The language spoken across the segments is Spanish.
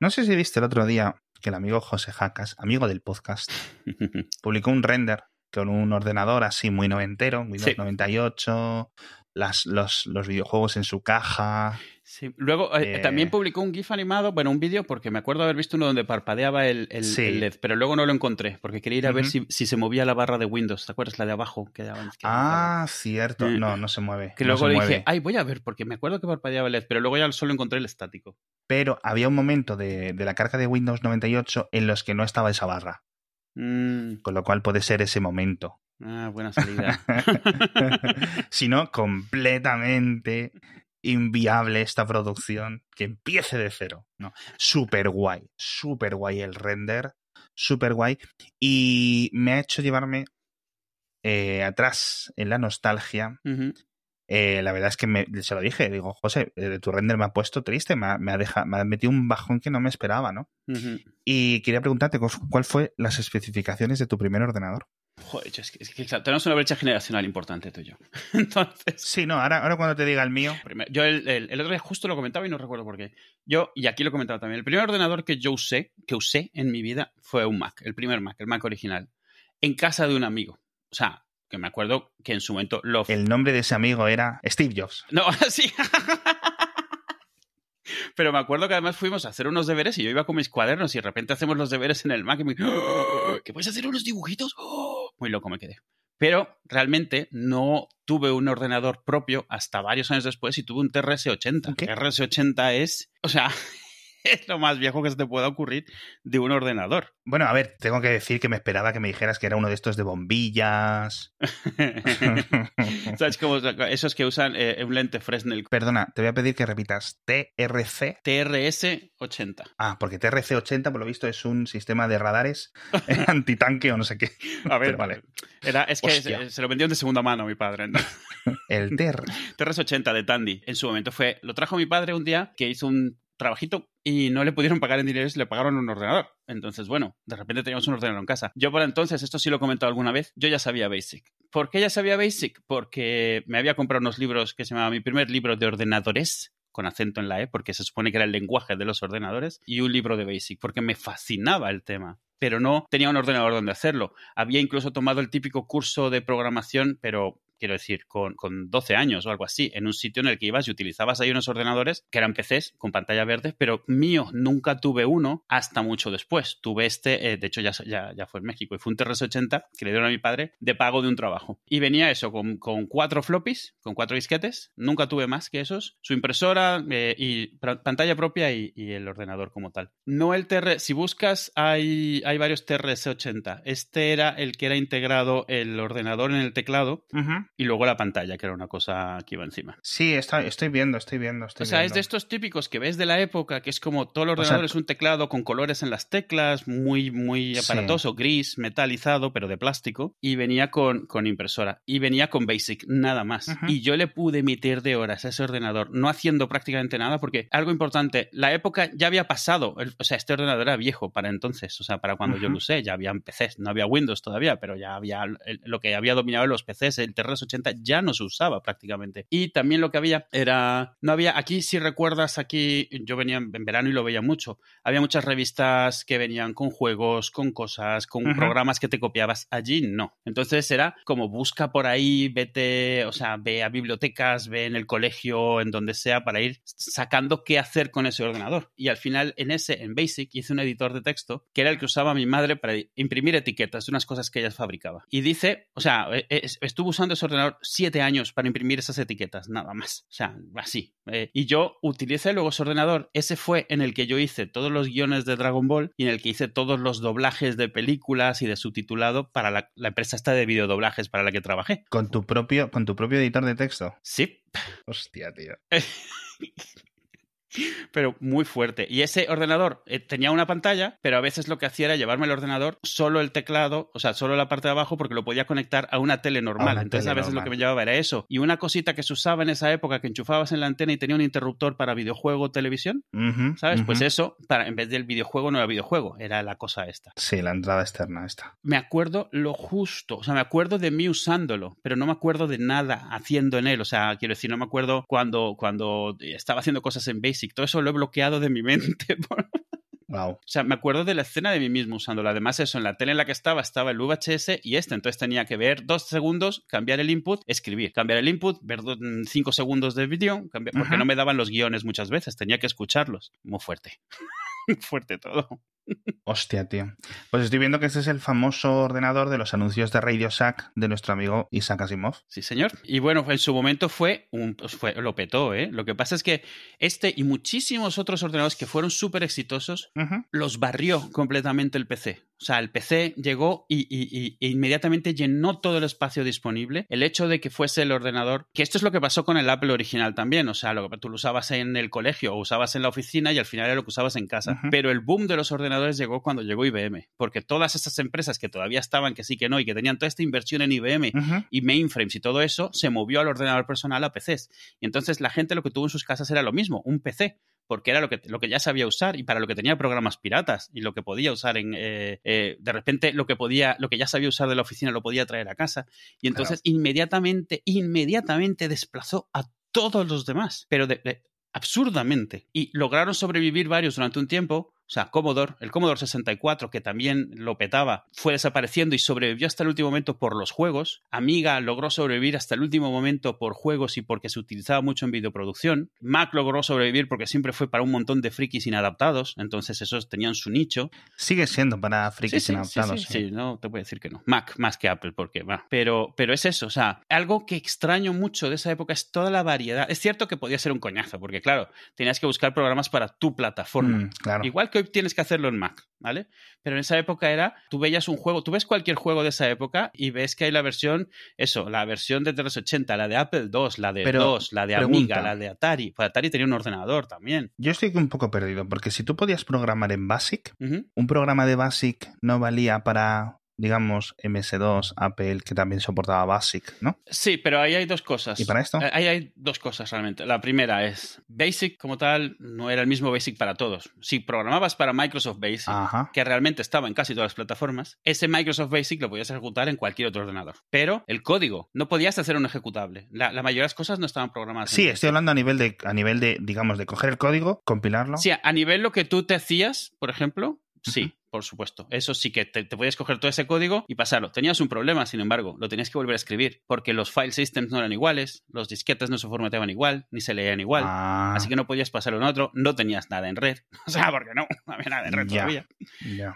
No sé si viste el otro día que el amigo José Jacas, amigo del podcast, publicó un render con un ordenador así muy noventero, Windows Sí. 98, las, los, los videojuegos en su caja. Sí. Luego eh, Eh. también publicó un GIF animado, bueno, un vídeo, porque me acuerdo haber visto uno donde parpadeaba el, el- Sí. el LED, pero luego no lo encontré, porque quería ir a ver si, si se movía la barra de Windows. ¿Te acuerdas? La de abajo. Que, daba- que Ah, cierto. Eh, No, no se mueve. que no luego le mueve. dije, ay, voy a ver, porque me acuerdo que parpadeaba el LED, pero luego ya solo encontré el estático. Pero había un momento de, de la carga de Windows 98 en los que no estaba esa barra. Mm, Con lo cual puede ser ese momento. ah, buena salida. si no, completamente inviable esta producción que empiece de cero. No, súper guay, súper guay el render, súper guay. Y me ha hecho llevarme eh, atrás en la nostalgia. Eh, la verdad es que me, se lo dije, digo, José, eh, tu render me ha puesto triste, me ha, me ha deja- me ha metido un bajón que no me esperaba, ¿no? Y quería preguntarte, ¿cuál- ¿cuál fue las especificaciones de tu primer ordenador? Joder, es que, es que, claro, tenemos una brecha generacional importante tú y yo. Entonces, Sí, no, ahora, ahora cuando te diga el mío, Primero, Yo el, el- el otro día justo lo comentaba y no recuerdo por qué. Yo, y aquí lo comentaba también, el primer ordenador que yo usé, que usé en mi vida fue un Mac, el primer Mac, el Mac original, en casa de un amigo. O sea, que me acuerdo que en su momento lo... el nombre de ese amigo era Steve Jobs. No, sí. Pero me acuerdo que además fuimos a hacer unos deberes y yo iba con mis cuadernos y de repente hacemos los deberes en el Mac y me ¡Oh! ¿que puedes hacer unos dibujitos? ¡Oh! Muy loco me quedé. Pero realmente no tuve un ordenador propio hasta varios años después y tuve un TRS-80. ¿Qué? TRS-80 es, o sea, es lo más viejo que se te pueda ocurrir de un ordenador. Bueno, a ver, tengo que decir que me esperaba que me dijeras que era uno de estos de bombillas. ¿Sabes cómo? Esos que usan eh, un lente Fresnel Perdona, te voy a pedir que repitas TRC. TRS-80. Ah, porque TRC-80, por lo visto, es un sistema de radares antitanque o no sé qué. A ver, Pero vale. Era, es que se, se lo vendieron de segunda mano a mi padre. ¿no? El TR. TRS-80 de Tandy. En su momento fue. Lo trajo mi padre un día que hizo un trabajito y no le pudieron pagar en dinero le pagaron un ordenador. Entonces, bueno, de repente teníamos un ordenador en casa. Yo por entonces, esto sí lo he comentado alguna vez, yo ya sabía Basic. ¿Por qué ya sabía Basic? Porque me había comprado unos libros que se llamaba mi primer libro de ordenadores con acento en la E, porque se supone que era el lenguaje de los ordenadores, y un libro de Basic, porque me fascinaba el tema pero no tenía un ordenador donde hacerlo. Había incluso tomado el típico curso de programación, pero quiero decir, con, con 12 años o algo así, en un sitio en el que ibas y utilizabas ahí unos ordenadores que eran PCs con pantalla verde, pero mío, nunca tuve uno hasta mucho después. Tuve este, eh, de hecho ya, ya, ya fue en México, y fue un TRS-80 que le dieron a mi padre de pago de un trabajo. Y venía eso, con, con cuatro floppies, con cuatro disquetes, nunca tuve más que esos, su impresora eh, y pantalla propia y, el ordenador como tal. No el TR, si buscas hay, hay varios TRS-80. Este era el que era integrado el ordenador en el teclado Ujú. Y luego la pantalla, que era una cosa que iba encima. Sí, está- estoy viendo, estoy viendo. Estoy o sea, es viendo. de estos típicos que ves de la época, que es como todo el sea, ordenador es un teclado con colores en las teclas, muy, muy Sí. aparatoso, gris, metalizado, pero de plástico, y venía con, con impresora, y venía con Basic, nada más. Ujú. Y yo le pude meter de horas a ese ordenador, no haciendo prácticamente nada, porque algo importante, la época ya había pasado, el- o sea, este ordenador era viejo para entonces, o sea, para cuando yo Ujú. lo usé, ya habían PCs, no había Windows todavía, pero ya había el- lo que había dominado en los PCs, el TRS-80 ya no se usaba prácticamente. Y también lo que había era, no había, aquí si recuerdas, aquí yo venía en verano y lo veía mucho, había muchas revistas que venían con juegos, con cosas, con programas que te copiabas, allí no. Entonces era como busca por ahí, vete, o sea, ve a bibliotecas, ve en el colegio, en donde sea, para ir sacando qué hacer con ese ordenador. Y al final en ese, en Basic, hice un editor de texto que era el que usaba mi madre para imprimir etiquetas de unas cosas que ella fabricaba. Y dice, o sea, e- e- estuvo usando ese ordenador siete años para imprimir esas etiquetas, nada más. O sea, así. Eh, y yo utilicé luego ese ordenador. Ese fue en el que yo hice todos los guiones de Dragon Ball y en el que hice todos los doblajes de películas y de subtitulado para la, la empresa esta de videodoblajes para la que trabajé. Con tu propio, con tu propio editor de texto. Sí, Hostia, tío. pero muy fuerte. Y ese ordenador eh, tenía una pantalla, pero a veces lo que hacía era llevarme el ordenador, solo el teclado, o sea, solo la parte de abajo, porque lo podía conectar a una tele normal. Una Entonces tele a veces lo que me llevaba era eso. Y una cosita que se usaba en esa época, que enchufabas en la antena y tenía un interruptor para videojuego o televisión, ¿sabes? Pues eso, para, en vez del videojuego no era videojuego, era la cosa esta. Sí, la entrada externa esta. Me acuerdo lo justo, o sea, me acuerdo de mí usándolo, pero no me acuerdo de nada haciendo en él, o sea, quiero decir, no me acuerdo cuando, cuando estaba haciendo cosas en Basic, todo eso lo he bloqueado de mi mente. Wow. O sea, me acuerdo de la escena de mí mismo usándola. Además, eso, en la tele en la que estaba, estaba el VHS y este. Entonces tenía que ver dos segundos, cambiar el input, escribir. Cambiar el input, ver mm, cinco segundos de vídeo, porque no me daban los guiones muchas veces. Tenía que escucharlos. Muy fuerte. Fuerte todo. Hostia, tío. Pues estoy viendo que este es el famoso ordenador de los anuncios de Radio Shack de nuestro amigo Isaac Asimov. Sí, señor. Y bueno, en su momento fue un pues fue, lo petó, ¿eh? Lo que pasa es que este y muchísimos otros ordenadores que fueron súper exitosos los barrió completamente el PC. O sea, el PC llegó y, y- y- inmediatamente llenó todo el espacio disponible. El hecho de que fuese el ordenador, que esto es lo que pasó con el Apple original también. O sea, lo que tú lo usabas en el colegio o usabas en la oficina y al final era lo que usabas en casa. Pero el boom de los ordenadores llegó cuando llegó IBM. Porque todas estas empresas que todavía estaban, que sí que no, y que tenían toda esta inversión en IBM y mainframes y todo eso, se movió al ordenador personal a PCs. Y entonces la gente lo que tuvo en sus casas era lo mismo, un PC, porque era lo que, lo que ya sabía usar y para lo que tenía programas piratas y lo que podía usar en... eh, eh, de repente lo que podía, lo que ya sabía usar de la oficina lo podía traer a casa. Y entonces inmediatamente, inmediatamente desplazó a todos los demás, pero de- de- absurdamente. Y lograron sobrevivir varios durante un tiempo. O sea, Commodore, el Commodore 64, que también lo petaba, fue desapareciendo y sobrevivió hasta el último momento por los juegos. Amiga logró sobrevivir hasta el último momento por juegos y porque se utilizaba mucho en videoproducción. Mac logró sobrevivir porque siempre fue para un montón de frikis inadaptados, entonces esos tenían su nicho. Sigue siendo para frikis sí, sí, inadaptados. sí, sí, sí, no te voy a decir que no. Mac más que Apple, porque va. Pero, pero es eso, o sea, algo que extraño mucho de esa época es toda la variedad. Es cierto que podía ser un coñazo, porque claro, tenías que buscar programas para tu plataforma. Mm, claro. Igual que hoy tienes que hacerlo en Mac, ¿vale? Pero en esa época era, tú veías un juego, tú ves cualquier juego de esa época y ves que hay la versión, eso, la versión de 380, la de Apple II, la de Pero, 2, la de pregunta. Amiga, la de Atari. Pues Atari tenía un ordenador también. Yo estoy un poco perdido, porque si tú podías programar en BASIC, un programa de BASIC no valía para, digamos, MS2, Apple, que también soportaba BASIC, ¿no? Sí, pero ahí hay dos cosas. ¿Y para esto? Eh, Ahí hay dos cosas realmente. La primera es, Basic como tal no era el mismo Basic para todos. Si programabas para Microsoft Basic, Ajá. que realmente estaba en casi todas las plataformas, ese Microsoft Basic lo podías ejecutar en cualquier otro ordenador. Pero el código, no podías hacer un ejecutable. La, la mayoría de las cosas no estaban programadas. Sí, estoy hablando a nivel de, a nivel de, digamos, de coger el código, compilarlo. Sí, a nivel lo que tú te hacías, por ejemplo, sí. Por supuesto. Eso sí que te, te podías coger todo ese código y pasarlo. Tenías un problema, sin embargo, lo tenías que volver a escribir, porque los file systems no eran iguales, los disquetes no se formateaban igual, ni se leían igual. Ah, Así que no podías pasarlo en otro, no tenías nada en red. O sea, porque no, no había nada en red todavía.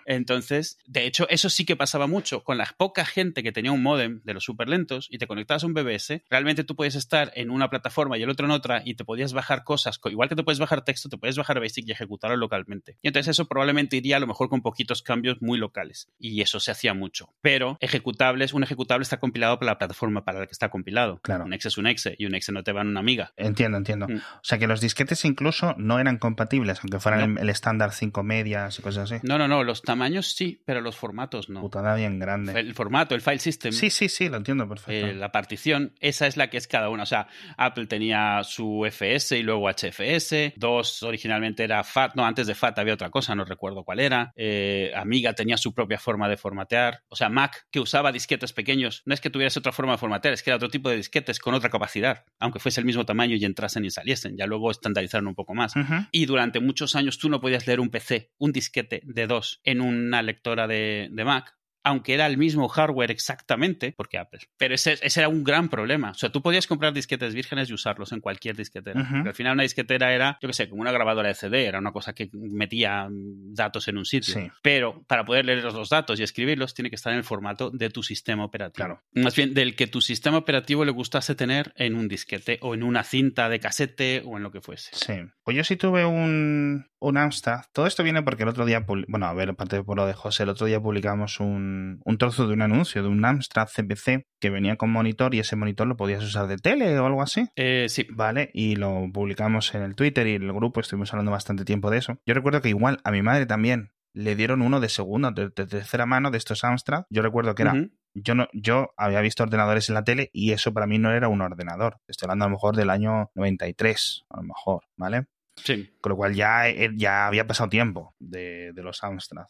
Entonces, de hecho, eso sí que pasaba mucho. Con la poca gente que tenía un modem de los súper lentos y te conectabas a un BBS, realmente tú podías estar en una plataforma y el otro en otra y te podías bajar cosas, co- igual que te puedes bajar texto, te puedes bajar Basic y ejecutarlo localmente. Y entonces eso probablemente iría a lo mejor con cambios muy locales. Y eso se hacía mucho. Pero ejecutables, un ejecutable está compilado para la plataforma para la que está compilado. Claro. Un exe es un exe y un exe no te va en una amiga. Entiendo, entiendo. Mm. O sea que los disquetes incluso no eran compatibles, aunque fueran No. el estándar 5 medias y cosas así. No, no, no, los tamaños sí, pero los formatos no. Putada bien grande. El formato, el file system. Sí, sí, sí, lo entiendo perfecto. Eh, la partición, esa es la que es cada una. O sea, Apple tenía su FS y luego HFS. Dos originalmente era FAT. No, antes de FAT había otra cosa, no recuerdo cuál era. Eh, Amiga tenía su propia forma de formatear. O sea, Mac, que usaba disquetes pequeños, no es que tuviese otra forma de formatear, es que era otro tipo de disquetes con otra capacidad, aunque fuese el mismo tamaño y entrasen y saliesen. Ya luego estandarizaron un poco más. Y durante muchos años tú no podías leer un PC, un disquete de dos en una lectora de, de Mac, aunque era el mismo hardware exactamente, porque Apple. Pero ese, ese era un gran problema. O sea, tú podías comprar disquetes vírgenes y usarlos en cualquier disquetera. Al final una disquetera era, yo qué sé, como una grabadora de CD, era una cosa que metía datos en un sitio. Sí. Pero para poder leer los datos y escribirlos, tiene que estar en el formato de tu sistema operativo. Claro. Más bien, del que tu sistema operativo le gustase tener en un disquete o en una cinta de casete o en lo que fuese. Sí. Pues yo sí tuve un, un Amstrad. Todo esto viene porque el otro día, bueno, a ver, aparte por lo de José, el otro día publicamos un, un trozo de un anuncio de un Amstrad CPC que venía con monitor y ese monitor lo podías usar de tele o algo así. Eh, sí, Vale, y lo publicamos en el Twitter y en el grupo, estuvimos hablando bastante tiempo de eso. Yo recuerdo que igual a mi madre también le dieron uno de segunda, de, de tercera mano de estos Amstrad. Yo recuerdo que era yo no, yo había visto ordenadores en la tele y eso para mí no era un ordenador. Estoy hablando a lo mejor del año 93, a lo mejor, ¿vale? Sí. Con lo cual ya, eh, ya había pasado tiempo de, de los Amstrad.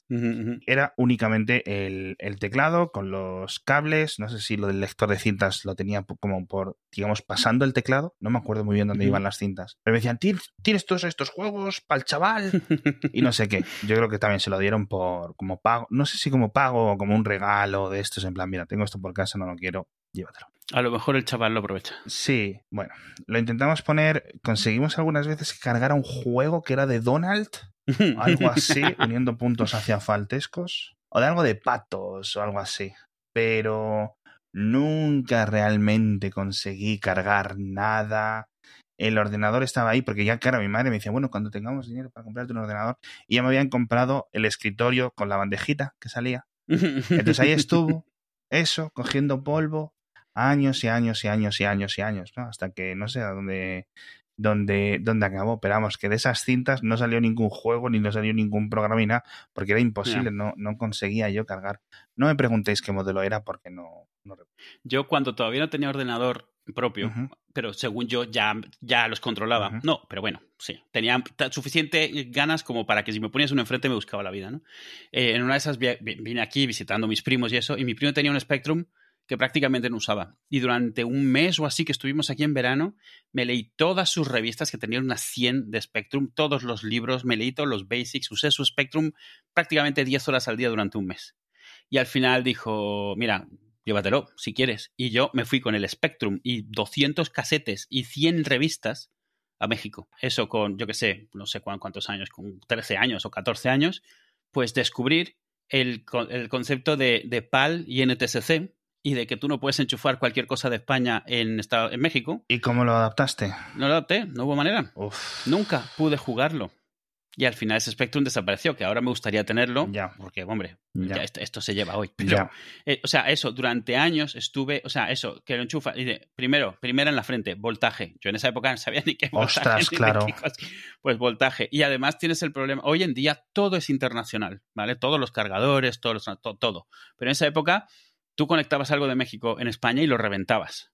Era únicamente el, el teclado con los cables. No sé si lo del lector de cintas lo tenía como por, digamos, pasando el teclado. No me acuerdo muy bien dónde iban las cintas. Pero me decían, "Tien- tienes todos estos juegos para el chaval. y no sé qué. Yo creo que también se lo dieron por como pago. No sé si como pago o como un regalo de estos. En plan, mira, tengo esto por casa, no lo quiero. Llévatelo. A lo mejor el chaval lo aprovecha. Sí, bueno, lo intentamos poner. Conseguimos algunas veces que cargara un juego que era de Donald, algo así, uniendo puntos hacia faltescos, o de algo de patos o algo así. Pero nunca realmente conseguí cargar nada. El ordenador estaba ahí porque ya, claro, mi madre me decía, bueno, cuando tengamos dinero para comprarte un ordenador, y ya me habían comprado el escritorio con la bandejita que salía. Entonces ahí estuvo eso, cogiendo polvo, años y años y años y años y años, ¿no? Hasta que no sé a dónde, dónde, dónde acabó. Pero vamos, que de esas cintas no salió ningún juego ni no salió ningún programa ni nada, porque era imposible, no, no conseguía yo cargar. No me preguntéis qué modelo era porque no, no. Yo cuando todavía no tenía ordenador propio, pero según yo ya, ya los controlaba. No, pero bueno, sí. Tenía suficiente ganas como para que si me ponías uno enfrente me buscaba la vida, ¿no? Eh, en una de esas vi- vi- vine aquí visitando a mis primos y eso, y mi primo tenía un Spectrum que prácticamente no usaba. Y durante un mes o así que estuvimos aquí en verano, me leí todas sus revistas, que tenían unas 100 de Spectrum, todos los libros, me leí todos los basics, usé su Spectrum prácticamente 10 horas al día durante un mes. Y al final dijo, mira, llévatelo si quieres. Y yo me fui con el Spectrum y 200 casetes y 100 revistas a México. Eso con, yo qué sé, no sé cuán- cuántos años, con 13 años o 14 años, pues descubrir el, el concepto de, de PAL y NTSC y de que tú no puedes enchufar cualquier cosa de España en, esta- en México. ¿Y cómo lo adaptaste? No lo adapté, no hubo manera. Uf. Nunca pude jugarlo. Y al final ese Spectrum desapareció, que ahora me gustaría tenerlo, Ya. porque, hombre, Ya. ya esto, esto se lleva hoy. Pero, Ya. eh, o sea, eso, durante años estuve, o sea, eso, que lo enchufa. y de- primero, primera en la frente, voltaje. Yo en esa época no sabía ni qué voltaje. Ostras, ni claro. Pues voltaje. Y además tienes el problema, hoy en día todo es internacional, ¿vale? Todos los cargadores, todos los, to- todo. Pero en esa época tú conectabas algo de México en España y lo reventabas.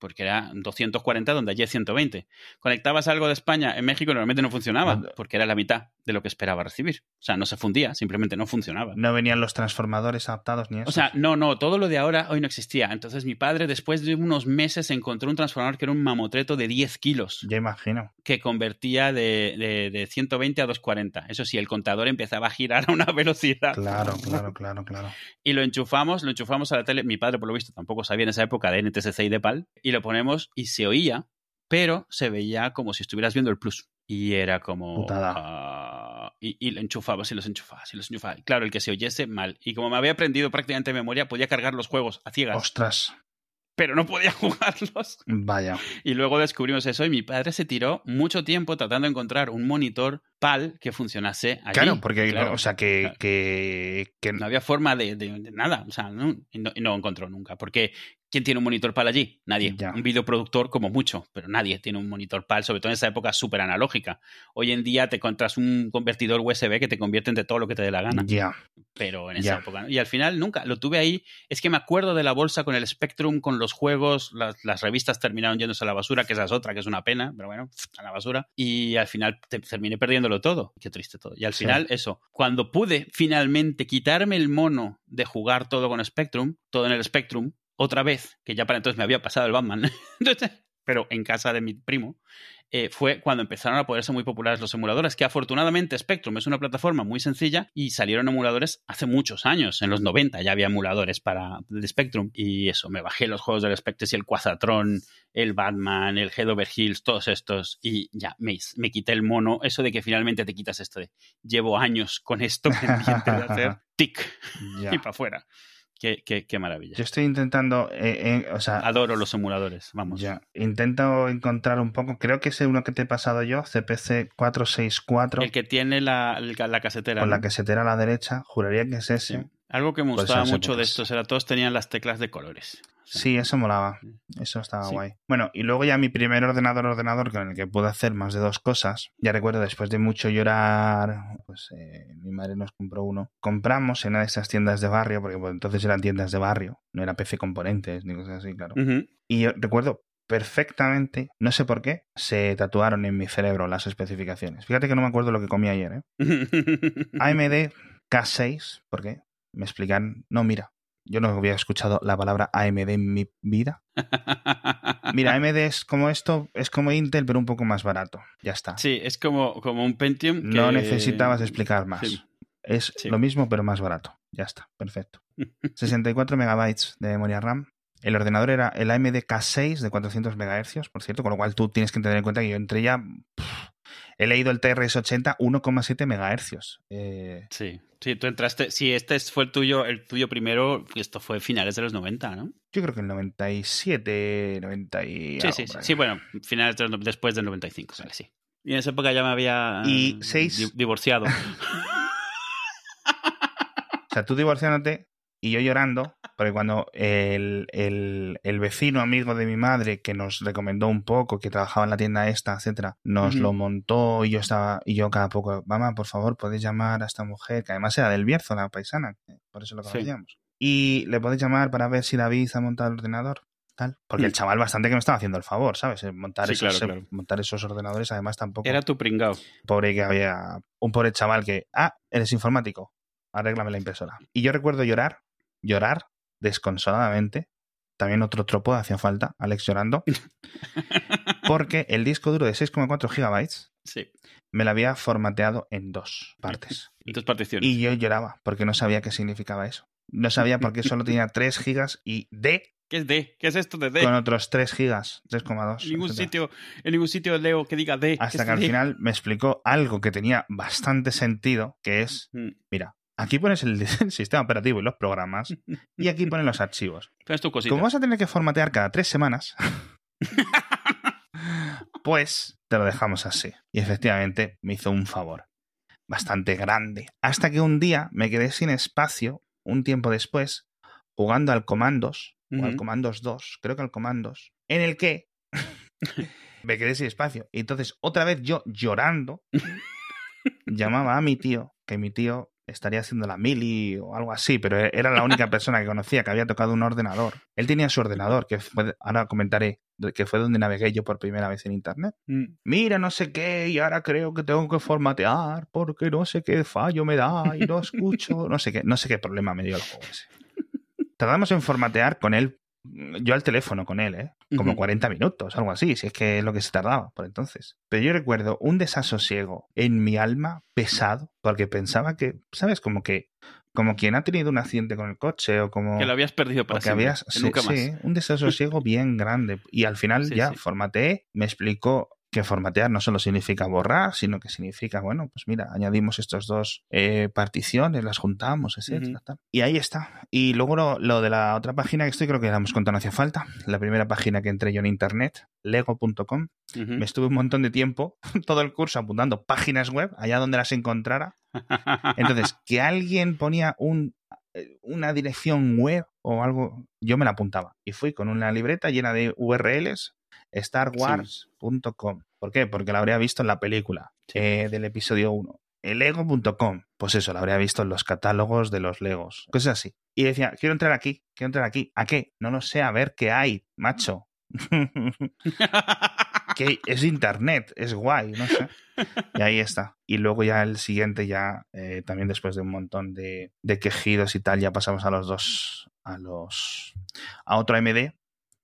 Porque era 240 donde allí es 120. Conectabas algo de España en México normalmente no funcionaba, porque era la mitad de lo que esperaba recibir. O sea, no se fundía, simplemente no funcionaba. No venían los transformadores adaptados ni eso. O sea, no, no, todo lo de ahora hoy no existía. Entonces mi padre después de unos meses encontró un transformador que era un mamotreto de 10 kilos ya imagino. que convertía de, de, de 120 a 240. Eso sí, el contador empezaba a girar a una velocidad. Claro, claro, claro, claro. Y lo enchufamos, lo enchufamos a la tele. Mi padre, por lo visto, tampoco sabía en esa época de NTSC y de PAL. Y lo ponemos y se oía, pero se veía como si estuvieras viendo el plus. Y era como... Ah, y, y lo enchufabas y los enchufabas y los enchufabas. Y claro, el que se oyese mal. Y como me había aprendido prácticamente de memoria, podía cargar los juegos a ciegas, Ostras, pero no podía jugarlos. vaya. Y luego descubrimos eso y mi padre se tiró mucho tiempo tratando de encontrar un monitor PAL que funcionase allí. Claro, porque, Claro, o sea, que, claro. que, que- No había forma de, de- de nada, o sea, no, y no, y no encontró nunca. Porque ¿quién tiene un monitor PAL allí? Nadie. Ya. Un videoproductor como mucho, pero nadie tiene un monitor PAL, sobre todo en esa época súper analógica. Hoy en día te encuentras un convertidor USB que te convierte de todo lo que te dé la gana, ya. pero en esa Ya. época. ¿no? Y al final nunca, lo tuve ahí. Es que me acuerdo de la bolsa con el Spectrum, con los juegos, las, las revistas terminaron yéndose a la basura, que esa es otra, que es una pena, pero bueno, a la basura. Y al final te- terminé perdiéndolo todo. Qué triste todo. Y al Sí. final, eso, cuando pude finalmente quitarme el mono de jugar todo con Spectrum, todo en el Spectrum, otra vez, que ya para entonces me había pasado el Batman, Entonces, pero en casa de mi primo, eh, fue cuando empezaron a poderse muy populares los emuladores, que afortunadamente Spectrum es una plataforma muy sencilla y salieron emuladores hace muchos años, en los 90 ya había emuladores para el Spectrum y eso, me bajé los juegos del Spectrum y el Quazatron, el Batman, el Head Over Heels, todos estos y ya me, me quité el mono, eso de que finalmente te quitas esto de llevo años con esto pendiente de hacer tic y para afuera. Qué, qué, qué maravilla. Yo estoy intentando, eh, eh, o sea, Adoro los emuladores, vamos. ya. Intento encontrar un poco, creo que es uno que te he pasado yo, CPC 464, El que tiene la, la casetera. con ¿no? la casetera a la derecha, juraría que es ese. Sí. Algo que me Pues gustaba mucho de estos era todos tenían las teclas de colores. O sea, Sí, eso molaba. Eso estaba Sí. guay. Bueno, y luego ya mi primer ordenador, ordenador con el que pude hacer más de dos cosas. Ya recuerdo, después de mucho llorar, pues eh, mi madre nos compró uno. Compramos en una de esas tiendas de barrio, porque pues, entonces eran tiendas de barrio, no era PC Componentes ni cosas así, claro. Y yo recuerdo perfectamente, no sé por qué, se tatuaron en mi cerebro las especificaciones. Fíjate que no me acuerdo lo que comí ayer, ¿eh? AMD K6, ¿por qué? Me explican, no, mira, yo no había escuchado la palabra AMD en mi vida. Mira, AMD es como esto, es como Intel, pero un poco más barato. Ya está. Sí, es como, como un Pentium. Que... No necesitabas explicar más. Sí. Es Sí. lo mismo, pero más barato. Ya está, perfecto. 64 megabytes de memoria RAM. El ordenador era el AMD K6 de 400 MHz, por cierto, con lo cual tú tienes que tener en cuenta que yo entré ya. pff, he leído el TRS-80 1,7 MHz. Eh, Sí, sí, tú entraste. Si este es- fue el tuyo, el tuyo primero, esto fue finales de los 90, ¿no? yo creo que el 97, 90 y. Sí, sí, sí, sí, bueno, finales de los después del 95, vale, sí. Y en esa época ya me había Y eh, seis- di- divorciado. O sea, tú divorciándote y yo llorando, porque cuando el, el- el vecino amigo de mi madre, que nos recomendó un poco, que trabajaba en la tienda esta, etcétera, nos lo montó y yo estaba, y yo cada poco, mamá, por favor, podéis llamar a esta mujer, que además era del Bierzo, la paisana, que por eso lo Sí. conocíamos. Y le podéis llamar para ver si David ha montado el ordenador. Tal. Porque el Mm. chaval bastante que me estaba haciendo el favor, ¿sabes? Eh, Montar, Sí, esos, claro, claro. montar esos ordenadores, además tampoco Era tu pringao. pobre que había un pobre chaval que, ah, eres informático, arréglame la impresora. Y yo recuerdo llorar, llorar desconsoladamente. También otro tropo hacía falta, Alex llorando, porque el disco duro de 6,4 gigabytes Sí, me lo había formateado en dos partes. en tus particiones. Y yo lloraba porque no sabía qué significaba eso. No sabía por qué solo tenía 3 gigas y D ¿Qué es D? ¿Qué es esto de D? con otros 3 gigas, 3,2. En ningún etcétera. sitio, en ningún sitio leo que diga D. ¿Qué Hasta que al D? final me explicó algo que tenía bastante sentido, que es. Mira, aquí pones el, el sistema operativo y los programas y aquí ponen los archivos. Tu. Como vas a tener que formatear cada tres semanas, pues te lo dejamos así. Y efectivamente me hizo un favor bastante grande. Hasta que un día me quedé sin espacio, un tiempo después, jugando al Comandos, o al. Comandos 2, creo que al Comandos, en el que me quedé sin espacio. Y entonces, otra vez yo llorando, llamaba a mi tío, que mi tío estaría haciendo la mili o algo así, pero era la única persona que conocía que había tocado un ordenador. Él tenía su ordenador, que fue, ahora comentaré, que fue donde navegué yo por primera vez en Internet. Mm. Mira, no sé qué, y ahora creo que tengo que formatear porque no sé qué fallo me da y no escucho, no sé qué, no sé qué problema me dio el juego ese. Tardamos en formatear con él, yo al teléfono con él, ¿eh? Como Ujú. 40 minutos, algo así, si es que es lo que se tardaba por entonces. Pero yo recuerdo un desasosiego en mi alma pesado, porque pensaba que, ¿sabes? Como que, como quien ha tenido un accidente con el coche o como... Que lo habías perdido para Porque siempre. habías, sí, nunca más. sí, un desasosiego bien grande. Y al final Sí, ya formateé, me explicó que formatear no solo significa borrar, sino que significa, bueno, pues mira, añadimos estas dos eh, particiones, las juntamos, etcétera. Ujú. tal. Y ahí está. Y luego lo, lo de la otra página que estoy, creo que la hemos contado, no hacía falta. La primera página que entré yo en internet, lego.com. Me estuve un montón de tiempo, todo el curso apuntando páginas web, allá donde las encontrara. Entonces, que alguien ponía un, eh, una dirección web o algo, yo me la apuntaba. Y fui con una libreta llena de URLs, starwars.com. ¿Por qué? Porque la habría visto en la película Sí. eh, del episodio 1. Elego.com. Pues eso, la habría visto en los catálogos de los Legos. Cosas así. Y decía, quiero entrar aquí, quiero entrar aquí. ¿A qué? No lo sé, a ver qué hay, macho. que es internet, es guay, no sé. Y ahí está. Y luego ya el siguiente, ya eh, también después de un montón de, de quejidos y tal, ya pasamos a los dos, a los, a otro AMD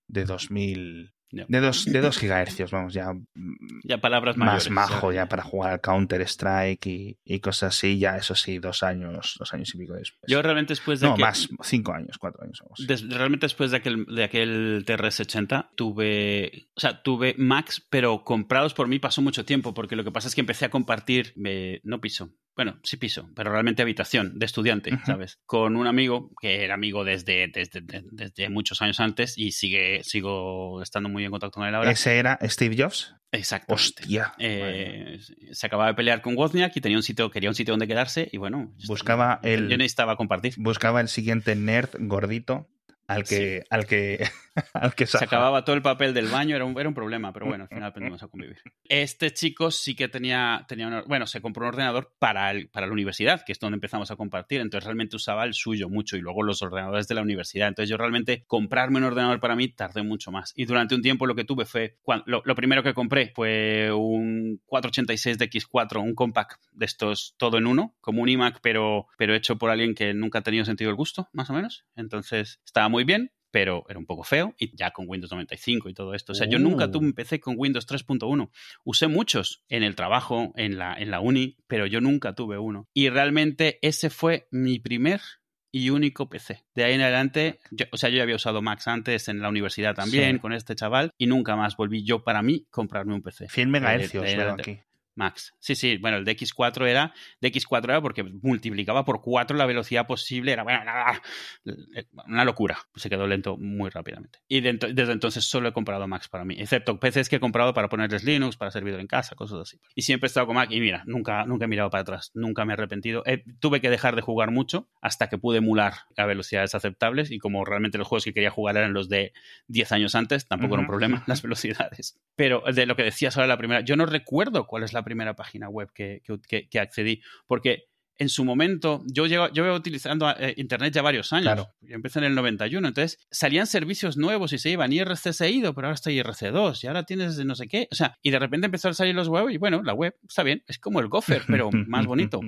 de 2000, De 2 de dos gigahercios, vamos, ya mm, ya palabras más majo ya. ya para jugar al Counter Strike y, y cosas así, ya eso sí, dos años, dos años y pico después. Yo realmente después de no, que- más, cinco años, cuatro años. Des- realmente después de aquel, de aquel TRS-80 tuve, o sea, tuve Macs, pero comprados por mí pasó mucho tiempo, porque lo que pasa es que empecé a compartir, eh, no piso, bueno, sí piso, pero realmente habitación de estudiante. ¿sabes? Con un amigo que era amigo desde, desde, de- desde muchos años antes y sigue, sigo estando muy en contacto con él ahora. Ese era Steve Jobs. Exactamente. Hostia. Eh, se acababa de pelear con Wozniak y tenía un sitio, quería un sitio donde quedarse y bueno, Buscaba yo el- necesitaba compartir. buscaba el siguiente nerd gordito al que, al que, al que se acababa todo el papel del baño, era un, era un problema, pero bueno, al final aprendimos a convivir. Este chico sí que tenía, tenía bueno, se compró un ordenador para, el, para la universidad, que es donde empezamos a compartir, entonces realmente usaba el suyo mucho y luego los ordenadores de la universidad. Entonces yo realmente comprarme un ordenador para mí tardé mucho más. Y durante un tiempo lo que tuve fue, lo, lo primero que compré fue un 486 de X4, un compact de estos todo en uno, como un iMac, pero, pero hecho por alguien que nunca ha tenido sentido el gusto, más o menos. Entonces estaba muy bien, pero era un poco feo y ya con Windows 95 y todo esto. O sea, yo nunca tuve un PC con Windows 3.1. Usé muchos en el trabajo, en la, en la uni, pero yo nunca tuve uno. Y realmente ese fue mi primer y único PC. De ahí en adelante, o sea, yo ya había usado Macs antes en la universidad también con este chaval y nunca más volví yo para mí comprarme un PC. 100 megahercios aquí. Max. Sí, sí, bueno, el de X4 era, de X4 era porque multiplicaba por 4 la velocidad posible, era bueno, una locura. Se quedó lento muy rápidamente. Y desde entonces solo he comprado Max para mí, excepto PCs que he comprado para ponerles Linux, para servidor en casa, cosas así. Y siempre he estado con Mac y mira, nunca, nunca he mirado para atrás, nunca me he arrepentido. tuve que dejar de jugar mucho hasta que pude emular a velocidades aceptables y como realmente los juegos que quería jugar eran los de 10 años antes, tampoco era un problema las velocidades. Pero de lo que decías ahora la primera, yo no recuerdo cuál es la primera página web que, que, accedí, porque en su momento, yo llevo, yo utilizando eh, Internet ya varios años. Yo empecé en el 91, entonces salían servicios nuevos y se iban. IRC se ha ido, pero ahora está IRC2 y ahora tienes no sé qué. O sea, y de repente empezaron a salir los web y bueno, la web está bien, es como el Gopher, pero más bonito.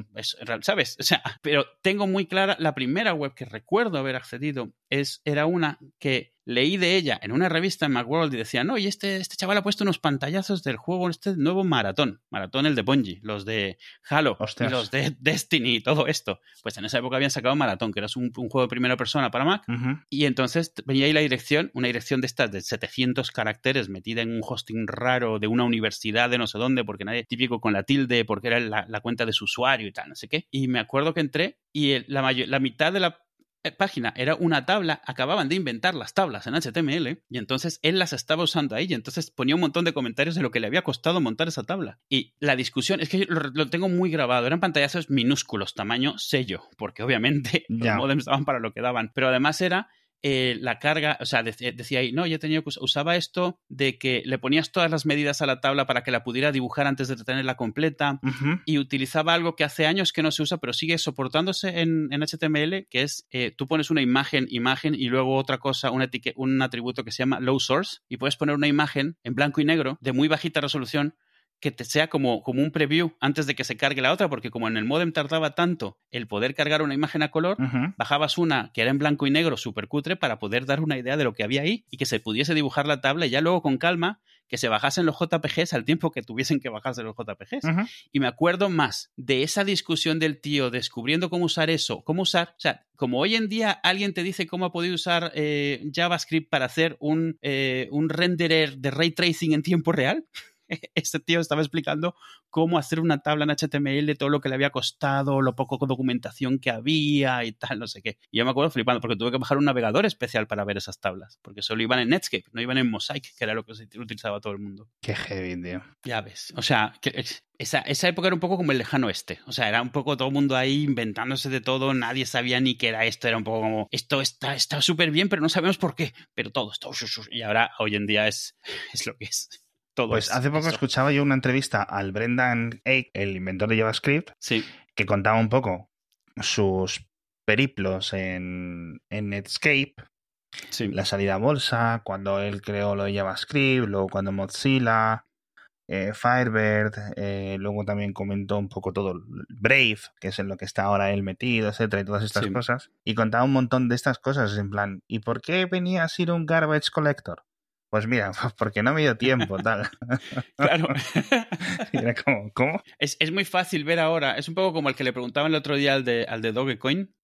¿Sabes? O sea, pero tengo muy clara la primera web que recuerdo haber accedido es, era una que leí de ella en una revista en Macworld y decía, no, y este, este chaval ha puesto unos pantallazos del juego, este nuevo maratón, maratón el de Bungie, los de Halo, y los de Destiny y todo esto. Pues en esa época habían sacado Maratón, que era un, juego de primera persona para Mac, y entonces venía ahí la dirección, una dirección de estas de 700 caracteres metida en un hosting raro de una universidad de no sé dónde, porque nadie típico con la tilde, porque era la, cuenta de su usuario y tal, no sé qué. Y me acuerdo que entré y la, la mitad de la página era una tabla, acababan de inventar las tablas en HTML y entonces él las estaba usando ahí y entonces ponía un montón de comentarios de lo que le había costado montar esa tabla. Y la discusión, es que lo, tengo muy grabado, eran pantallazos minúsculos, tamaño sello, porque obviamente los modems estaban para lo que daban, pero además era eh, la carga, o sea, decía ahí, no, yo tenía que usaba esto de que le ponías todas las medidas a la tabla para que la pudiera dibujar antes de tenerla completa y utilizaba algo que hace años que no se usa, pero sigue soportándose en, HTML, que es eh, tú pones una imagen, imagen y luego otra cosa, un, un atributo que se llama low source y puedes poner una imagen en blanco y negro de muy bajita resolución que te sea como, como un preview antes de que se cargue la otra, porque como en el modem tardaba tanto el poder cargar una imagen a color, bajabas una que era en blanco y negro súper cutre para poder dar una idea de lo que había ahí y que se pudiese dibujar la tabla y ya luego con calma que se bajasen los JPGs al tiempo que tuviesen que bajarse los JPGs. Y me acuerdo más de esa discusión del tío descubriendo cómo usar eso, cómo usar, o sea, como hoy en día alguien te dice cómo ha podido usar eh, JavaScript para hacer un, eh, un renderer de ray tracing en tiempo real. este tío estaba explicando cómo hacer una tabla en HTML, todo lo que le había costado, lo poco documentación que había y tal, no sé qué. Y yo me acuerdo flipando porque tuve que bajar un navegador especial para ver esas tablas, porque solo iban en Netscape, no iban en Mosaic, que era lo que utilizaba todo el mundo. Qué heavy, tío. Ya ves. O sea, que esa, esa, época era un poco como el lejano este. O sea, era un poco todo el mundo ahí inventándose de todo, nadie sabía ni qué era esto, era un poco como, esto está súper bien, pero no sabemos por qué, pero todo, esto, y ahora, hoy en día es, es lo que es pues hace poco escuchaba yo una entrevista al Brendan Eich, el inventor de JavaScript, que contaba un poco sus periplos en, Netscape, la salida a bolsa, cuando él creó lo de JavaScript, luego cuando Mozilla, eh, Firebird, eh, luego también comentó un poco todo Brave, que es en lo que está ahora él metido, etcétera, y todas estas cosas. Y contaba un montón de estas cosas, en plan, ¿y por qué venía a ser un garbage collector? Pues mira, porque no me dio tiempo, tal. claro. era como, ¿cómo? Es, muy fácil ver ahora, es un poco como el que le preguntaban el otro día al de, al de Dogecoin,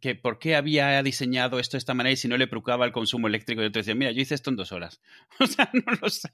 que por qué había diseñado esto de esta manera y si no le preocupaba el consumo eléctrico. Y te decía, mira, yo hice esto en dos horas. o sea, no lo sé.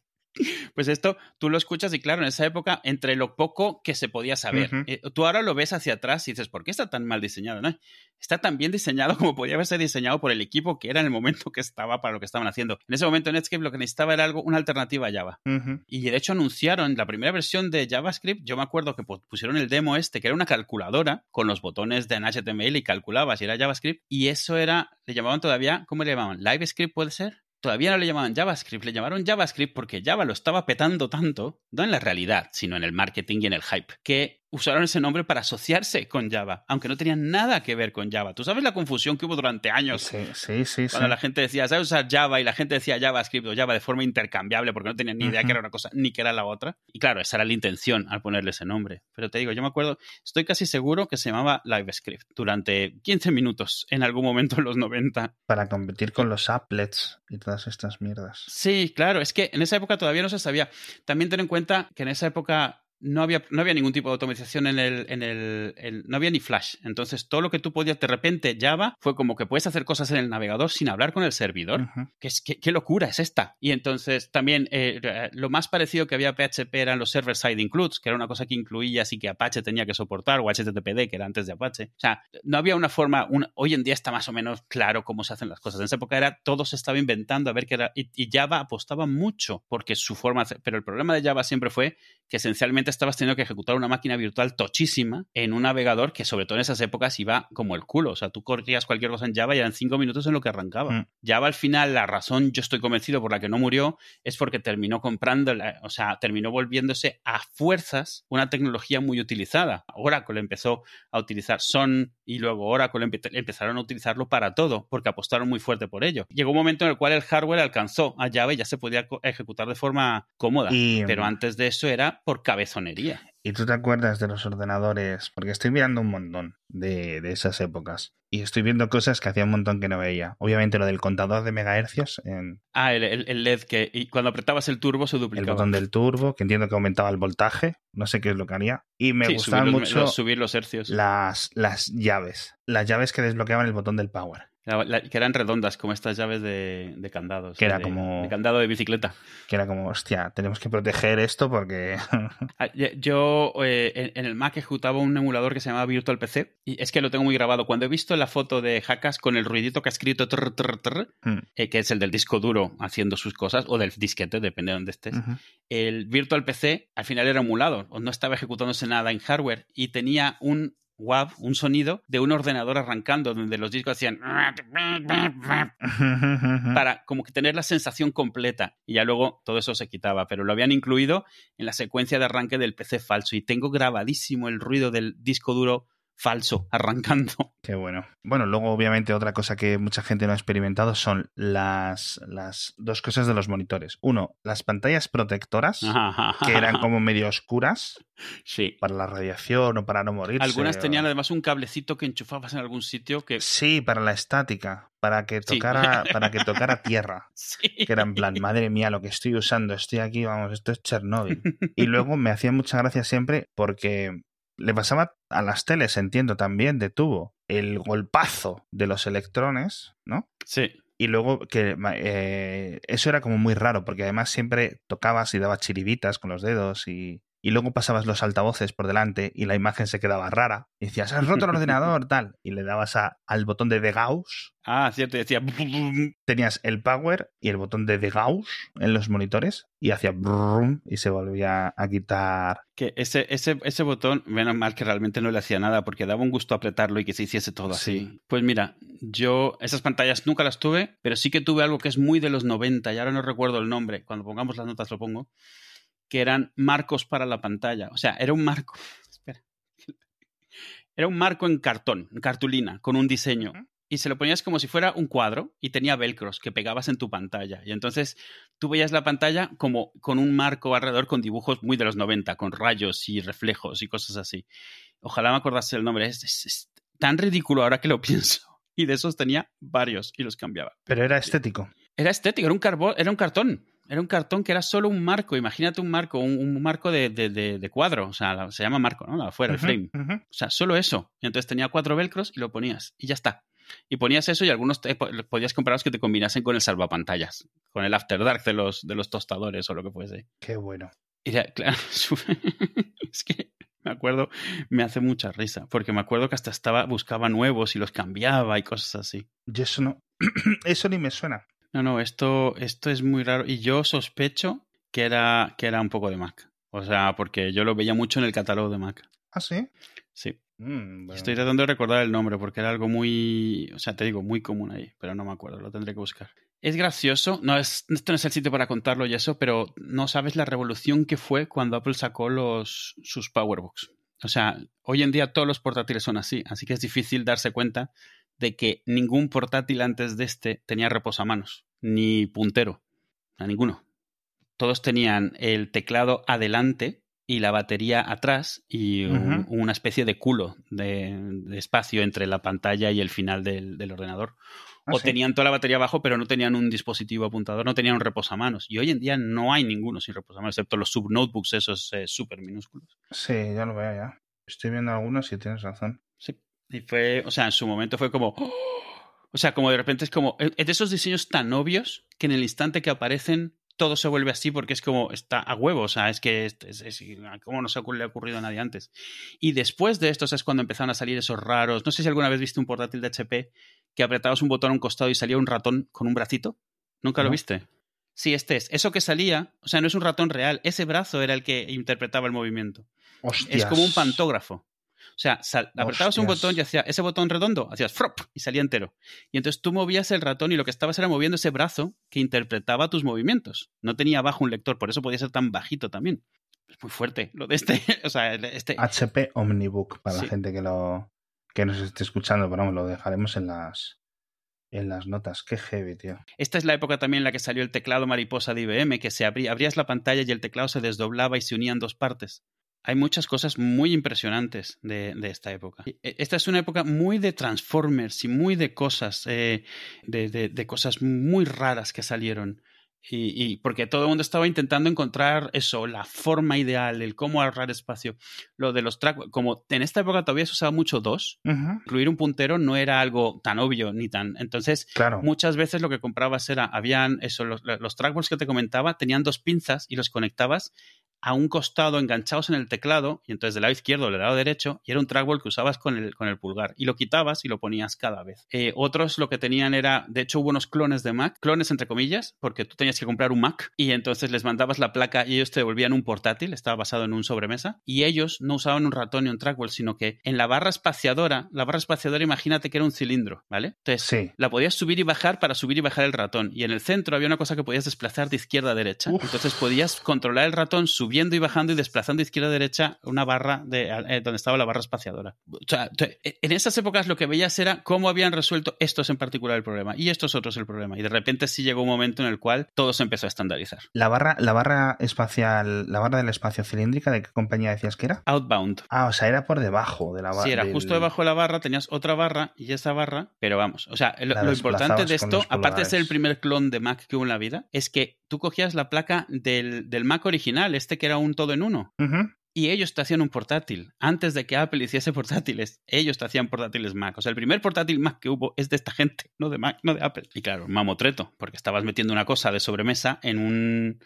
Pues esto tú lo escuchas y claro, en esa época, entre lo poco que se podía saber, eh, tú ahora lo ves hacia atrás y dices, ¿por qué está tan mal diseñado? No, está tan bien diseñado como podía haberse diseñado por el equipo que era en el momento que estaba para lo que estaban haciendo. En ese momento Netscape lo que necesitaba era algo, una alternativa a Java. Y de hecho anunciaron la primera versión de JavaScript. Yo me acuerdo que pu- pusieron el demo este, que era una calculadora con los botones de en HTML y calculabas y era JavaScript. Y eso era, le llamaban todavía, ¿cómo le llamaban? ¿LiveScript puede ser? Todavía no le llamaban JavaScript, le llamaron JavaScript porque Java lo estaba petando tanto, no en la realidad, sino en el marketing y en el hype, que usaron ese nombre para asociarse con Java, aunque no tenían nada que ver con Java. ¿Tú sabes la confusión que hubo durante años Sí, sí, sí. cuando sí. la gente decía, ¿sabes usar Java? Y la gente decía JavaScript o Java de forma intercambiable porque no tenían ni idea que era una cosa ni que era la otra. Y claro, esa era la intención al ponerle ese nombre. Pero te digo, yo me acuerdo, estoy casi seguro que se llamaba LiveScript durante 15 minutos en algún momento en los 90. Para competir con los applets y todas estas mierdas. Sí, claro, es que en esa época todavía no se sabía. También ten en cuenta que en esa época no había, no había ningún tipo de automatización en el, en el, no había ni Flash. Entonces, todo lo que tú podías, de repente, Java fue como que puedes hacer cosas en el navegador sin hablar con el servidor. ¿Qué, es, qué, qué locura es esta? Y entonces también eh, lo más parecido que había a PHP eran los server-side includes, que era una cosa que incluía así que Apache tenía que soportar, o HTTPD, que era antes de Apache. O sea, no había una forma, hoy en día está más o menos claro cómo se hacen las cosas. En esa época era, todo se estaba inventando a ver qué era, y, y Java apostaba mucho porque su forma, pero el problema de Java siempre fue que esencialmente estabas teniendo que ejecutar una máquina virtual tochísima en un navegador que sobre todo en esas épocas iba como el culo. O sea, tú corrías cualquier cosa en Java y eran cinco minutos en lo que arrancaba. Mm. Java al final, la razón, yo estoy convencido por la que no murió, es porque terminó comprando, la- o sea, terminó volviéndose a fuerzas una tecnología muy utilizada. Oracle empezó a utilizar Sun y luego Oracle empe- empezaron a utilizarlo para todo, porque apostaron muy fuerte por ello. Llegó un momento en el cual el hardware alcanzó a Java y ya se podía ejecutar de forma cómoda. Y- Pero antes de eso era por ¿Y tú te acuerdas de los ordenadores? Porque estoy mirando un montón de, de esas épocas. Y estoy viendo cosas que hacía un montón que no veía. Obviamente lo del contador de megahercios en Ah, el, el- el LED que y cuando apretabas el turbo se el duplicaba. botón del turbo, que entiendo que aumentaba el voltaje. No sé qué es lo que haría. Y me Sí, gustaban subir los, mucho los- subir los hercios. las, las llaves. Las llaves que desbloqueaban el botón del power. La- la- que eran redondas, como estas llaves de, de candados. Que era de- como- De candado de bicicleta. Que era como, hostia, tenemos que proteger esto porque... Ah, Yo eh, en, en el Mac ejecutaba un emulador que se llamaba Virtual PC y es que lo tengo muy grabado. Cuando he visto la foto de Jackas con el ruidito que ha escrito trr, trr, trr, Mm, eh, que es el del disco duro haciendo sus cosas o del disquete, depende de dónde estés. ujú. El Virtual PC al final era emulado, o no estaba ejecutándose nada en hardware y tenía un WAV, un sonido de un ordenador arrancando donde los discos hacían para como que tener la sensación completa y ya luego todo eso se quitaba, pero lo habían incluido en la secuencia de arranque del PC falso y tengo grabadísimo el ruido del disco duro falso arrancando. Qué bueno. Bueno, luego obviamente otra cosa que mucha gente no ha experimentado son las, las dos cosas de los monitores. Uno, las pantallas protectoras, que eran como medio oscuras Sí. para la radiación o para no morirse. Algunas o- tenían además un cablecito que enchufabas en algún sitio que... Sí, para la estática, para que Sí. tocara, para que tocara tierra. Sí. Que era en plan, madre mía, lo que estoy usando, estoy aquí, vamos, esto es Chernóbil. Y luego me hacía mucha gracia siempre porque le pasaba a las teles, entiendo también, de tubo, el golpazo de los electrones, ¿no? Sí. Y luego que eh, eso era como muy raro, porque además siempre tocabas y dabas chiribitas con los dedos y, y luego pasabas los altavoces por delante y la imagen se quedaba rara. Y decías, has roto el ordenador, tal. Y le dabas a- al botón de The Gauss. Ah, cierto, y decía... Tenías el power y el botón de The Gauss en los monitores y hacía y se volvía a quitar. Que ese, ese, ese botón, menos mal que realmente no le hacía nada porque daba un gusto apretarlo y que se hiciese todo así. Sí. Pues mira, yo esas pantallas nunca las tuve, pero sí que tuve algo que es muy de los 90 y ahora no recuerdo el nombre, cuando pongamos las notas lo pongo, que eran marcos para la pantalla. O sea, era un marco. Espera. Era un marco en cartón, en cartulina, con un diseño. Y se lo ponías como si fuera un cuadro y tenía velcros que pegabas en tu pantalla. Y entonces tú veías la pantalla como con un marco alrededor con dibujos muy de los 90, con rayos y reflejos y cosas así. Ojalá me acordase el nombre. Es, es- es tan ridículo ahora que lo pienso. Y de esos tenía varios y los cambiaba. Pero era estético. Era estético, era un, carbón, era un cartón. Era un cartón que era solo un marco. Imagínate un marco, un, un marco de, de- de- de cuadro. O sea, la- se llama marco, ¿no? La afuera, el frame. O sea, solo eso. Y entonces tenía cuatro velcros y lo ponías. Y ya está. Y ponías eso y algunos te, podías comprarlos que te combinasen con el salvapantallas, con el After Dark de los, de los tostadores o lo que fuese. Qué bueno. Y ya, claro, es que me acuerdo, me hace mucha risa, porque me acuerdo que hasta estaba, buscaba nuevos y los cambiaba y cosas así. Y eso no, eso ni me suena. No, no, esto, esto es muy raro. Y yo sospecho que era, que era un poco de Mac. O sea, porque yo lo veía mucho en el catálogo de Mac. ¿Ah, sí? Sí. Mm, bueno. Estoy tratando de recordar el nombre porque era algo muy, o sea, te digo, muy común ahí, pero no me acuerdo, lo tendré que buscar. Es gracioso, no es, esto no es el sitio para contarlo y eso, pero no sabes la revolución que fue cuando Apple sacó los, sus PowerBooks. O sea, hoy en día todos los portátiles son así, así que es difícil darse cuenta de que ningún portátil antes de este tenía reposamanos, ni puntero, a ninguno. Todos tenían el teclado adelante y la batería atrás y un- una especie de culo de, de espacio entre la pantalla y el final del, del ordenador. Ah, o sí. tenían toda la batería abajo, pero no tenían un dispositivo apuntador, no tenían un reposamanos. Y hoy en día no hay ninguno sin reposamanos, excepto los subnotebooks esos eh, súper minúsculos. Sí, ya lo veo ya. Estoy viendo algunos y tienes razón. Y fue, o sea, en su momento fue como. ¡oh! O sea, como de repente es como. Es de esos diseños tan obvios que en el instante que aparecen todo se vuelve así porque es como. Está a huevo. O sea, es que. Es, es- es- ¿Cómo no se le ha ocurrido a nadie antes? Y después de esto es cuando empezaron a salir esos raros. No sé si alguna vez viste un portátil de HP que apretabas un botón a un costado y salía un ratón con un bracito. ¿Nunca lo viste? Sí, este es. Eso que salía, o sea, no es un ratón real. Ese brazo era el que interpretaba el movimiento. Hostias. Es como un pantógrafo. O sea, sal- apretabas un botón y hacía ese botón redondo, hacías frop y salía entero. Y entonces tú movías el ratón y lo que estabas era moviendo ese brazo que interpretaba tus movimientos. No tenía abajo un lector, por eso podía ser tan bajito también. Es muy fuerte lo de este. O sea, este. HP Omnibook para Sí. la gente que lo que nos esté escuchando, pero vamos, lo dejaremos en las en las notas. Qué heavy, tío. Esta es la época también en la que salió el teclado mariposa de IBM, que se abría, abrías la pantalla y el teclado se desdoblaba y se unía en dos partes. Hay muchas cosas muy impresionantes de, de esta época. Eh, Esta es una época muy de Transformers y muy de cosas, eh, de, de- de cosas muy raras que salieron. Y, y porque todo el mundo estaba intentando encontrar eso, la forma ideal, el cómo ahorrar espacio. Lo de los track, como en esta época todavía se usaba mucho dos, incluir un puntero no era algo tan obvio ni tan. Entonces, Claro. muchas veces lo que comprabas era, habían eso, los, los trackballs que te comentaba, tenían dos pinzas y los conectabas a un costado enganchados en el teclado, y entonces del lado izquierdo o del lado derecho, y era un trackball que usabas con el, con el pulgar, y lo quitabas y lo ponías cada vez. Eh, otros lo que tenían era, de hecho hubo unos clones de Mac, clones entre comillas, porque tú tenías que comprar un Mac, y entonces les mandabas la placa y ellos te devolvían un portátil, estaba basado en un sobremesa, y ellos no usaban un ratón ni un trackball, sino que en la barra espaciadora, la barra espaciadora imagínate que era un cilindro, ¿vale? Entonces, Sí. la podías subir y bajar para subir y bajar el ratón. Y en el centro había una cosa que podías desplazar de izquierda a derecha. Uf. Entonces podías controlar el ratón subiendo y bajando y desplazando de izquierda a derecha una barra de eh, donde estaba la barra espaciadora. O sea, en esas épocas lo que veías era cómo habían resuelto estos en particular el problema y estos otros el problema. Y de repente sí llegó un momento en el cual todo se empezó a estandarizar. La barra, la barra espacial, la barra del espacio cilíndrica, ¿de qué compañía decías que era? Outbound. Ah, o sea, era por debajo de la barra. Sí, era justo debajo de la barra, tenías otra barra y esa barra, pero vamos, o sea, lo, lo importante de esto, aparte de ser el primer clon de Mac que hubo en la vida, es que tú cogías la placa del, del Mac original, este que era un todo en uno, y ellos te hacían un portátil. Antes de que Apple hiciese portátiles, ellos te hacían portátiles Mac. O sea, el primer portátil Mac que hubo es de esta gente, no de Mac, no de Apple. Y claro, mamotreto, porque estabas metiendo una cosa de sobremesa en un...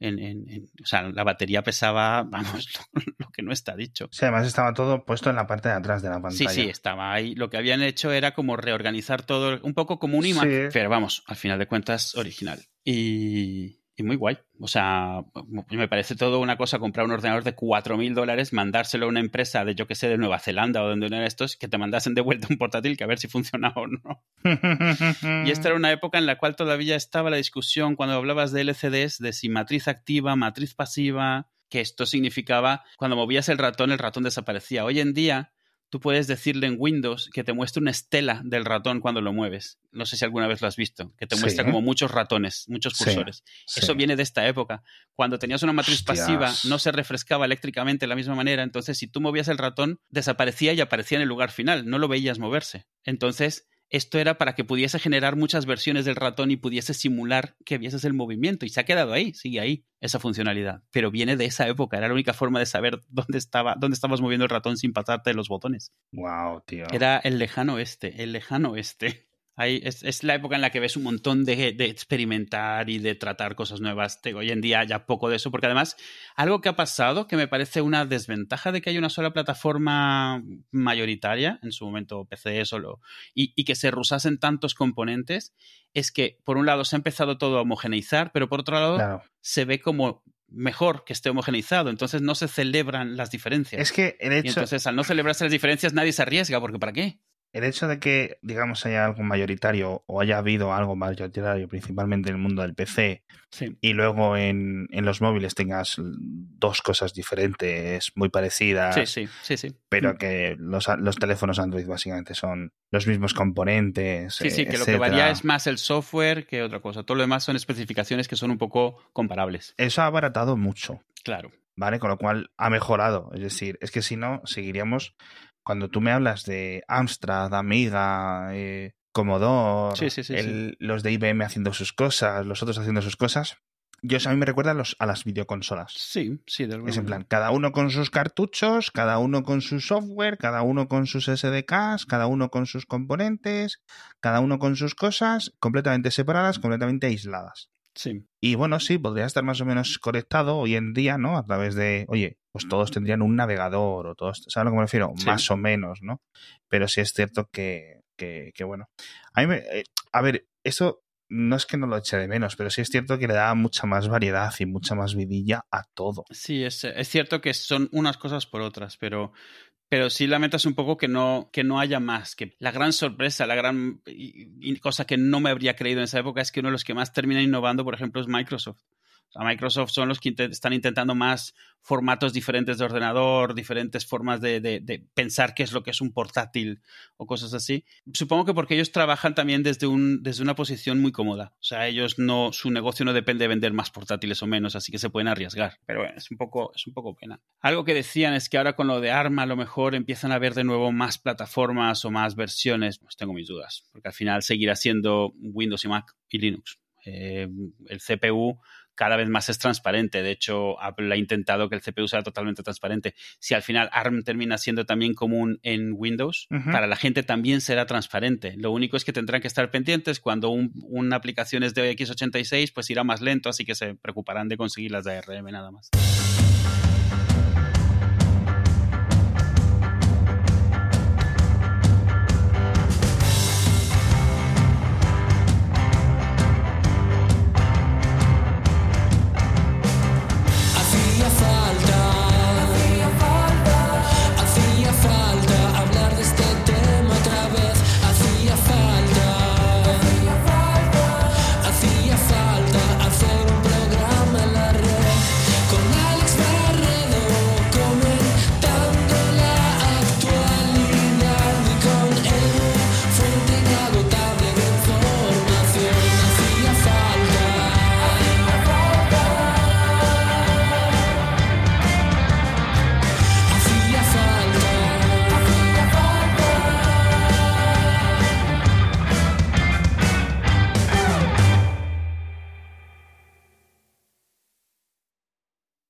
En, en- en- o sea, la batería pesaba, vamos, lo, lo que no está dicho. Sí, además estaba todo puesto en la parte de atrás de la Sí, pantalla. sí, estaba ahí. Lo que habían hecho era como reorganizar todo, un poco como un iMac, Sí. pero vamos, al final de cuentas, original. Y, y muy guay. O sea, me parece todo una cosa comprar un ordenador de 4.000 dólares, mandárselo a una empresa de, yo que sé, de Nueva Zelanda o donde eran estos, que te mandasen de vuelta un portátil que a ver si funcionaba o no. Y esta era una época en la cual todavía estaba la discusión cuando hablabas de LCDs de si matriz activa, matriz pasiva, que esto significaba cuando movías el ratón, el ratón desaparecía. Hoy en día tú puedes decirle en Windows que te muestre una estela del ratón cuando lo mueves. No sé si alguna vez lo has visto, que te Sí. muestra como muchos ratones, muchos cursores. Sí. Eso viene de esta época. Cuando tenías una matriz Hostias. pasiva, no se refrescaba eléctricamente de la misma manera. Entonces, si tú movías el ratón, desaparecía y aparecía en el lugar final. No lo veías moverse. Entonces, esto era para que pudiese generar muchas versiones del ratón y pudiese simular que vieses el movimiento. Y se ha quedado ahí, sigue ahí esa funcionalidad. Pero viene de esa época, era la única forma de saber dónde estaba, dónde estabas moviendo el ratón sin pasarte los botones. Wow, tío. Era el lejano este, el lejano es, la época en la que ves un montón de, experimentar y de tratar cosas nuevas. hoy en día ya poco de eso, porque además algo que ha pasado que me parece una desventaja de que haya una sola plataforma mayoritaria, en su momento PC solo, y, y que se rusasen tantos componentes, es que por un lado se ha empezado todo a homogeneizar, pero por otro lado se ve como mejor que esté homogeneizado, entonces no se celebran las diferencias. Es que el hecho... entonces al no celebrarse las diferencias nadie se arriesga, porque ¿para qué? El hecho de que, digamos, haya algo mayoritario o haya habido algo mayoritario, principalmente en el mundo del PC, y luego en, en, los móviles tengas dos cosas diferentes, muy parecidas, sí, sí, sí, pero mm. que los, los, teléfonos Android básicamente son los mismos componentes. Sí, sí, que lo que varía es más el software que otra cosa. Todo lo demás son especificaciones que son un poco comparables. Eso ha abaratado mucho. Claro. ¿Vale? Con lo cual ha mejorado. Es decir, es que si no, seguiríamos cuando tú me hablas de Amstrad, Amiga, eh, Commodore, los de IBM haciendo sus cosas, los otros haciendo sus cosas, yo a mí me recuerda a, las videoconsolas. Sí, sí, de Es en plan, cada uno con sus cartuchos, cada uno con su software, cada uno con sus SDKs, cada uno con sus componentes, cada uno con sus cosas, completamente separadas, completamente aisladas. Sí. Y bueno, sí, podría estar más o menos conectado hoy en día, ¿no? A través de, oye, pues todos tendrían un navegador o todos, ¿sabes a lo que me refiero? Más o menos, ¿no? Pero sí es cierto que, que, bueno. A, mí me, eh, a ver, eso no es que no lo eche de menos, pero sí es cierto que le da mucha más variedad y mucha más vidilla a todo. Sí, es, es cierto que son unas cosas por otras, pero pero sí lamentas un poco que no, que no haya más. Que la gran sorpresa, la gran cosa que no me habría creído en esa época es que uno de los que más termina innovando, por ejemplo, es Microsoft. Microsoft son los que están intentando más formatos diferentes de ordenador, diferentes formas de, pensar qué es lo que es un portátil o cosas así. Supongo que porque ellos trabajan también desde, un, desde una posición muy cómoda. O sea, ellos no, su negocio no depende de vender más portátiles o menos, así que se pueden arriesgar. Pero bueno, es un poco, es un poco pena. Algo que decían es que ahora con lo de ARMA a lo mejor empiezan a haber de nuevo más plataformas o más versiones. Pues tengo mis dudas, porque al final seguirá siendo Windows y Mac y Linux. Eh, el CPU cada vez más es transparente. De hecho, Apple ha intentado que el CPU sea totalmente transparente. Si al final ARM termina siendo también común en Windows, para la gente también será transparente. Lo único es que tendrán que estar pendientes cuando una aplicación es de x86, pues irá más lento, así que se preocuparán de conseguir las de ARM nada más.